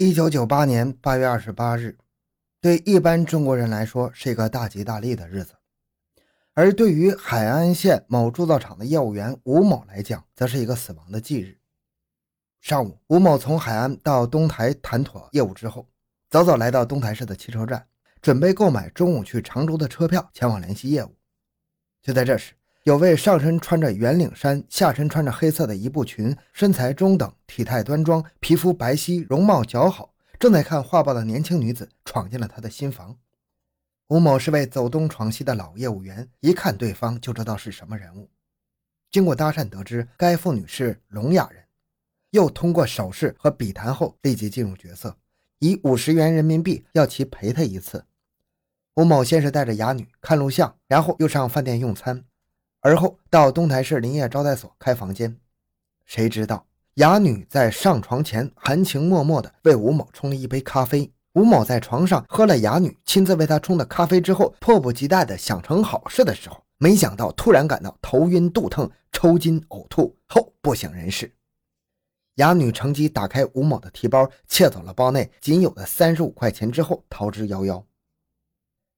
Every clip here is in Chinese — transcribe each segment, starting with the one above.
一九九八年八月二十八日，对一般中国人来说是一个大吉大利的日子，而对于海安县某铸造厂的业务员吴某来讲，则是一个死亡的忌日。上午，吴某从海安到东台谈妥业务之后，早早来到东台市的汽车站，准备购买中午去常州的车票，前往联系业务。就在这时，有位上身穿着圆领衫，下身穿着黑色的一步裙，身材中等，体态端庄，皮肤白皙，容貌姣好，正在看画报的年轻女子闯进了他的新房。吴某是位走东闯西的老业务员，一看对方就知道是什么人物。经过搭讪得知该妇女是聋哑人，又通过手势和笔谈后，立即进入角色，以五十元人民币要其陪他一次。吴某先是带着哑女看录像，然后又上饭店用餐。而后到东台市林业招待所开房间，谁知道哑女在上床前含情脉脉地为吴某冲了一杯咖啡。吴某在床上喝了哑女亲自为他冲的咖啡之后，迫不及待地想成好事的时候，没想到突然感到头晕肚疼、抽筋呕吐后不省人事。哑女乘机打开吴某的提包，窃走了包内仅有的三十五块钱之后逃之夭夭。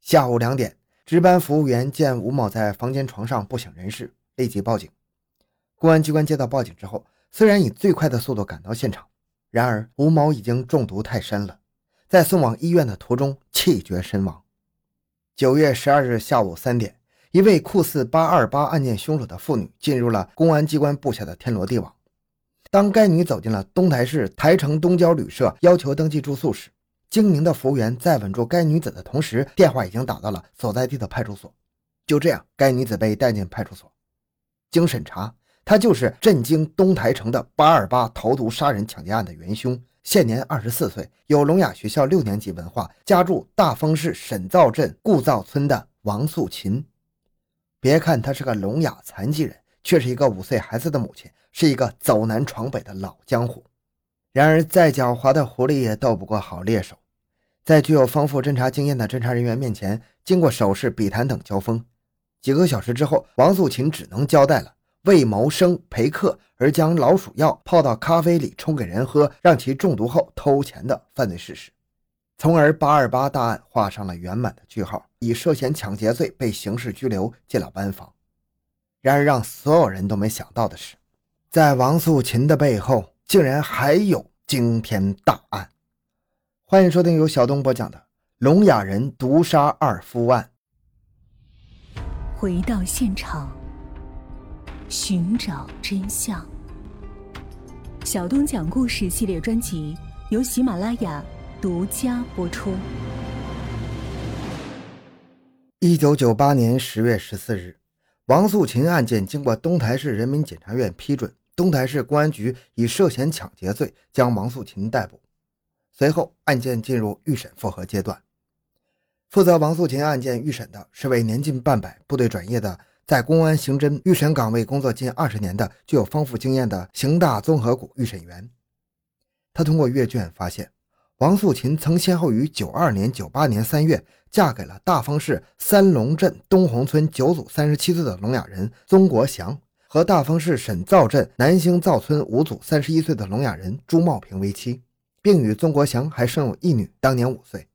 下午两点。值班服务员见吴某在房间床上不省人事，立即报警。公安机关接到报警之后，虽然以最快的速度赶到现场，然而吴某已经中毒太深了，在送往医院的途中气绝身亡。九月十二日下午三点，一位酷似八二八案件凶手的妇女进入了公安机关布下的天罗地网。当该女走进了东台市台城东郊旅社，要求登记住宿时，精明的服务员在稳住该女子的同时，电话已经打到了所在地的派出所。就这样，该女子被带进派出所。经审查，她就是震惊东台城的“八二八”投毒杀人抢劫案的元凶，现年二十四岁，有聋哑学校六年级文化，家住大丰市沈灶镇顾灶村的王素琴。别看她是个聋哑残疾人，却是一个五岁孩子的母亲，是一个走南闯北的老江湖。然而，再狡猾的狐狸也斗不过好猎手。在具有丰富侦查经验的侦查人员面前，经过手势、笔谈等交锋，几个小时之后，王素琴只能交代了为谋生陪客而将老鼠药泡到咖啡里冲给人喝，让其中毒后偷钱的犯罪事实，从而八二八大案画上了圆满的句号，以涉嫌抢劫罪被刑事拘留进了班房。然而，让所有人都没想到的是，在王素琴的背后。竟然还有惊天大案！欢迎收听由小东播讲的《聋哑人毒杀二夫案》。回到现场，寻找真相。小东讲故事系列专辑由喜马拉雅独家播出。一九九八年十月十四日，王素琴案件经过东台市人民检察院批准。东台市公安局以涉嫌抢劫罪将王素琴逮捕，随后案件进入预审复核阶段。负责王素琴案件预审的是位年近半百、部队转业的，在公安刑侦预审岗位工作近二十年的、具有丰富经验的刑大综合股预审员。他通过阅卷发现，王素琴曾先后于九二年、九八年三月嫁给了大丰市三龙镇东红村九组三十七岁的聋哑人宗国祥。和大丰市沈灶镇南兴灶村五组三十一岁的聋哑人朱茂平为妻，并与宗国祥还生有一女，当年五岁。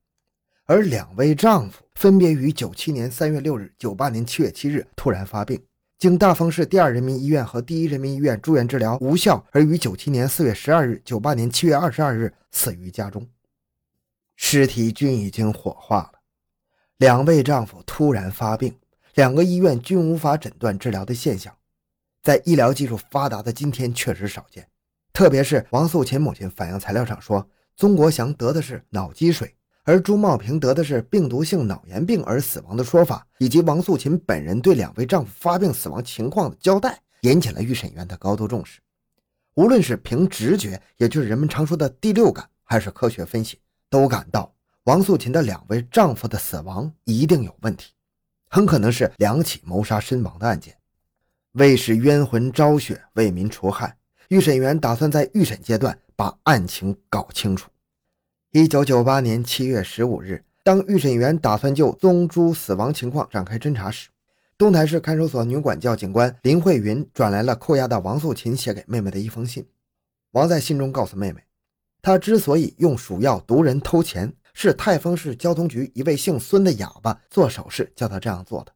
而两位丈夫分别于九七年三月六日、九八年七月七日突然发病，经大丰市第二人民医院和第一人民医院住院治疗无效，而于九七年四月十二日、九八年七月二十二日死于家中，尸体均已经火化了。两位丈夫突然发病，两个医院均无法诊断治疗的现象。在医疗技术发达的今天，确实少见。特别是王素琴母亲反映材料上说，宗国祥得的是脑积水，而朱茂平得的是病毒性脑炎病而死亡的说法，以及王素琴本人对两位丈夫发病死亡情况的交代，引起了预审员的高度重视。无论是凭直觉，也就是人们常说的第六感，还是科学分析，都感到王素琴的两位丈夫的死亡一定有问题，很可能是两起谋杀身亡的案件。为使冤魂昭雪，为民除害，预审员打算在预审阶段把案情搞清楚。一九九八年七月十五日，当预审员打算就宗珠死亡情况展开侦查时，东台市看守所女管教警官林慧云转来了扣押的王素琴写给妹妹的一封信。王在信中告诉妹妹，他之所以用鼠药毒人偷钱，是泰丰市交通局一位姓孙的哑巴做手势叫他这样做的。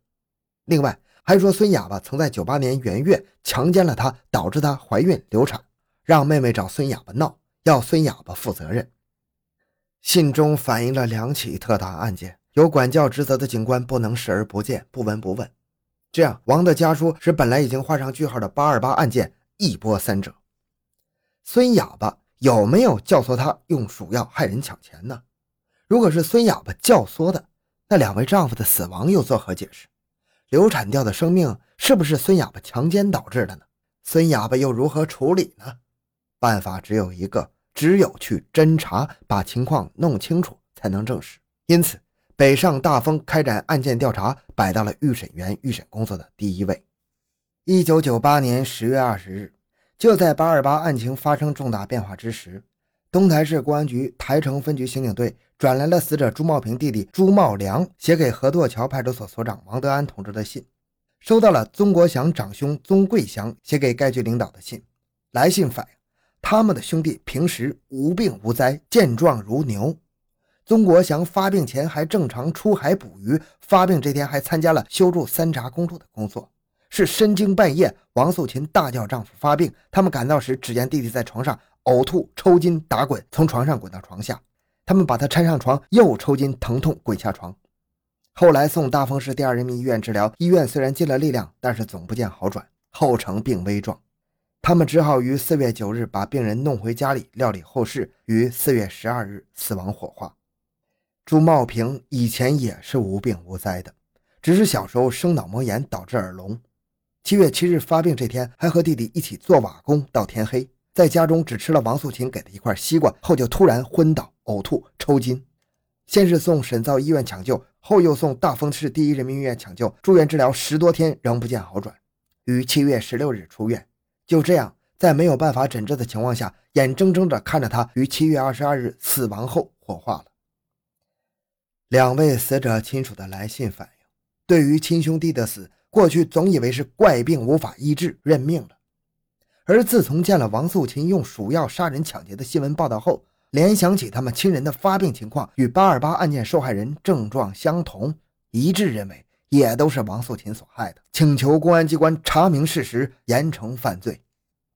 另外，还说孙哑巴曾在九八年元月强奸了她，导致她怀孕流产，让妹妹找孙哑巴闹，要孙哑巴负责任。信中反映了两起特大案件，有管教职责的警官不能视而不见、不闻不问，这样王的家书使本来已经画上句号的八二八案件一波三折。孙哑巴有没有教唆他用鼠药害人抢钱呢？如果是孙哑巴教唆的，那两位丈夫的死亡又作何解释？流产掉的生命是不是孙哑巴强奸导致的呢？孙哑巴又如何处理呢？办法只有一个。只有去侦查，把情况弄清楚，才能证实。因此，北上大丰开展案件调查，摆到了预审员预审工作的第一位。一九九八年十月二十日，就在八二八案情发生重大变化之时，东台市公安局台城分局刑警队转来了死者朱茂平弟弟朱茂良写给河垛桥派出所所长王德安同志的信，收到了宗国祥长兄宗贵祥写给该局领导的信。来信反映。他们的兄弟平时无病无灾，健壮如牛。宗国祥发病前还正常出海捕鱼，发病这天还参加了修筑三闸公路的工作。是深更半夜，王素琴大叫丈夫发病，他们赶到时，只见弟弟在床上呕吐、抽筋、打滚，从床上滚到床下。他们把他搀上床，又抽筋、疼痛，滚下床。后来送大丰市第二人民医院治疗，医院虽然尽了力量，但是总不见好转，后成病危状。他们只好于四月九日把病人弄回家里料理后事，于四月十二日死亡火化。朱茂平以前也是无病无灾的，只是小时候生脑膜炎导致耳聋。七月七日发病这天，还和弟弟一起做瓦工到天黑，在家中只吃了王素琴给的一块西瓜，后就突然昏倒、呕吐、抽筋。先是送沈造医院抢救，后又送大丰市第一人民医院抢救，住院治疗十多天仍不见好转，于七月十六日出院。就这样，在没有办法诊治的情况下，眼睁睁地看着他于七月二十二日死亡后火化了。两位死者亲属的来信反映，对于亲兄弟的死，过去总以为是怪病无法医治，认命了。而自从见了王素琴用鼠药杀人抢劫的新闻报道后，联想起他们亲人的发病情况与八二八案件受害人症状相同，一致认为。也都是王素琴所害的，请求公安机关查明事实，严惩犯罪。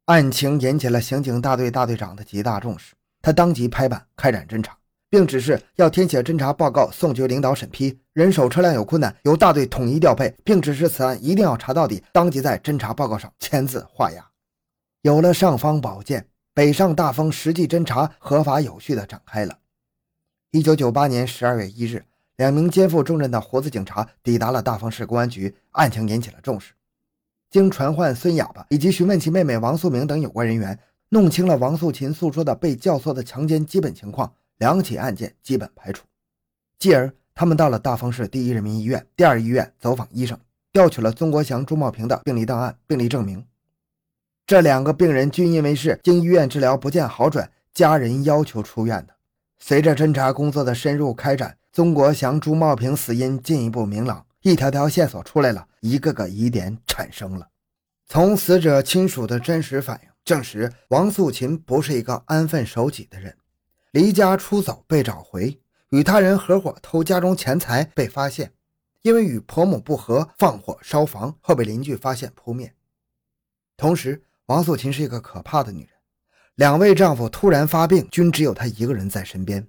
案情引起了刑警大队大队长的极大重视，他当即拍板开展侦查，并指示要填写侦查报告送局领导审批。人手车辆有困难，由大队统一调配，并指示此案一定要查到底，当即在侦查报告上签字画押。有了尚方宝剑，北上大丰实际侦查合法有序地展开了。一九九八年十二月一日。两名肩负重任的胡子警察抵达了大丰市公安局，案情引起了重视。经传唤孙哑巴以及询问其妹妹王素明等有关人员，弄清了王素琴诉说的被教唆的强奸基本情况，两起案件基本排除。继而，他们到了大丰市第一人民医院、第二医院走访医生，调取了宗国祥、朱茂平的病历档案、病历证明。这两个病人均因为是经医院治疗不见好转，家人要求出院的。随着侦查工作的深入开展。宗国祥、朱茂平死因进一步明朗，一条条线索出来了，一个个疑点产生了。从死者亲属的真实反应证实，王素琴不是一个安分守己的人，离家出走被找回，与他人合伙偷家中钱财被发现，因为与婆母不和放火烧房后被邻居发现扑灭。同时，王素琴是一个可怕的女人，两位丈夫突然发病，均只有她一个人在身边。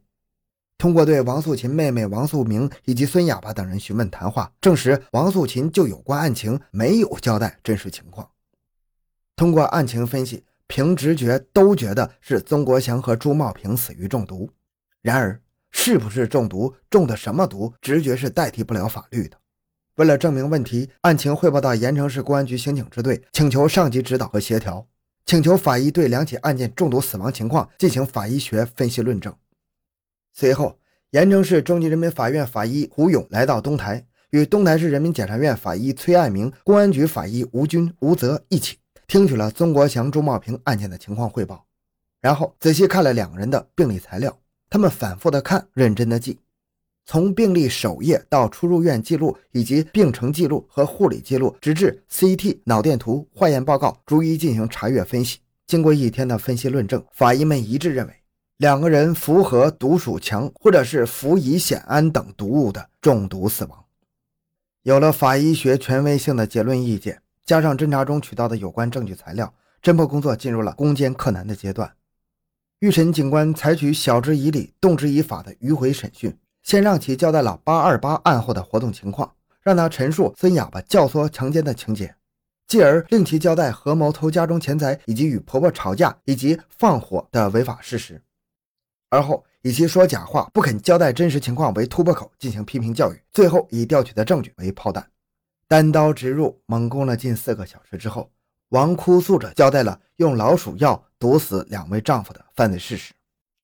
通过对王素琴妹妹王素明以及孙哑巴等人询问谈话，证实王素琴就有关案情没有交代真实情况。通过案情分析，凭直觉都觉得是曾国祥和朱茂平死于中毒。然而，是不是中毒，中的什么毒，直觉是代替不了法律的。为了证明问题，案情汇报到盐城市公安局刑警支队，请求上级指导和协调，请求法医对两起案件中毒死亡情况进行法医学分析论证。随后，盐城市中级人民法院法医胡勇来到东台，与东台市人民检察院法医崔爱明、公安局法医吴军、吴泽一起听取了宗国祥、朱茂平案件的情况汇报，然后仔细看了两个人的病历材料。他们反复的看，认真的记，从病历首页到出入院记录，以及病程记录和护理记录，直至 CT、脑电图、化验报告，逐一进行查阅分析。经过一天的分析论证，法医们一致认为。两个人符合毒鼠强或者是氟乙酰胺等毒物的中毒死亡。有了法医学权威性的结论意见，加上侦查中取到的有关证据材料，侦破工作进入了攻坚克难的阶段。预审警官采取晓之以理、动之以法的迂回审讯，先让其交代了八二八案后的活动情况，让他陈述孙哑巴教唆强奸的情节，继而令其交代合谋偷家中钱财以及与婆婆吵架以及放火的违法事实，而后以其说假话、不肯交代真实情况为突破口进行批评教育，最后以调取的证据为炮弹，单刀直入，猛攻了近四个小时之后。王哭诉着交代了用老鼠药毒死两位丈夫的犯罪事实。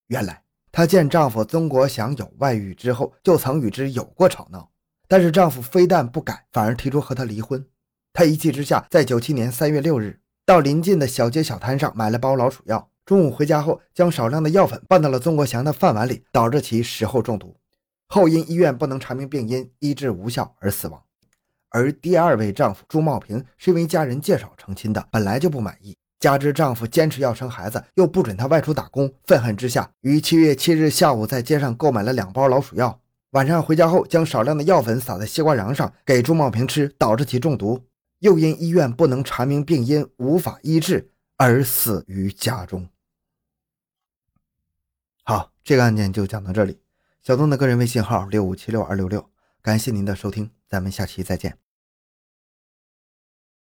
原来，她见丈夫曾国祥有外遇之后，就曾与之有过吵闹，但是丈夫非但不改，反而提出和她离婚。她一气之下，在九七年三月六日到临近的小街小摊上买了包老鼠药，中午回家后将少量的药粉拌到了曾国祥的饭碗里，导致其食后中毒，后因医院不能查明病因，医治无效而死亡。而第二位丈夫朱茂平是因为家人介绍成亲的，本来就不满意，加之丈夫坚持要生孩子，又不准她外出打工，愤恨之下，于七月七日下午在街上购买了两包老鼠药，晚上回家后将少量的药粉撒在西瓜瓤上给朱茂平吃，导致其中毒，又因医院不能查明病因，无法医治而死于家中。好，这个案件就讲到这里。小东的个人微信号六五七六二六六，感谢您的收听，咱们下期再见。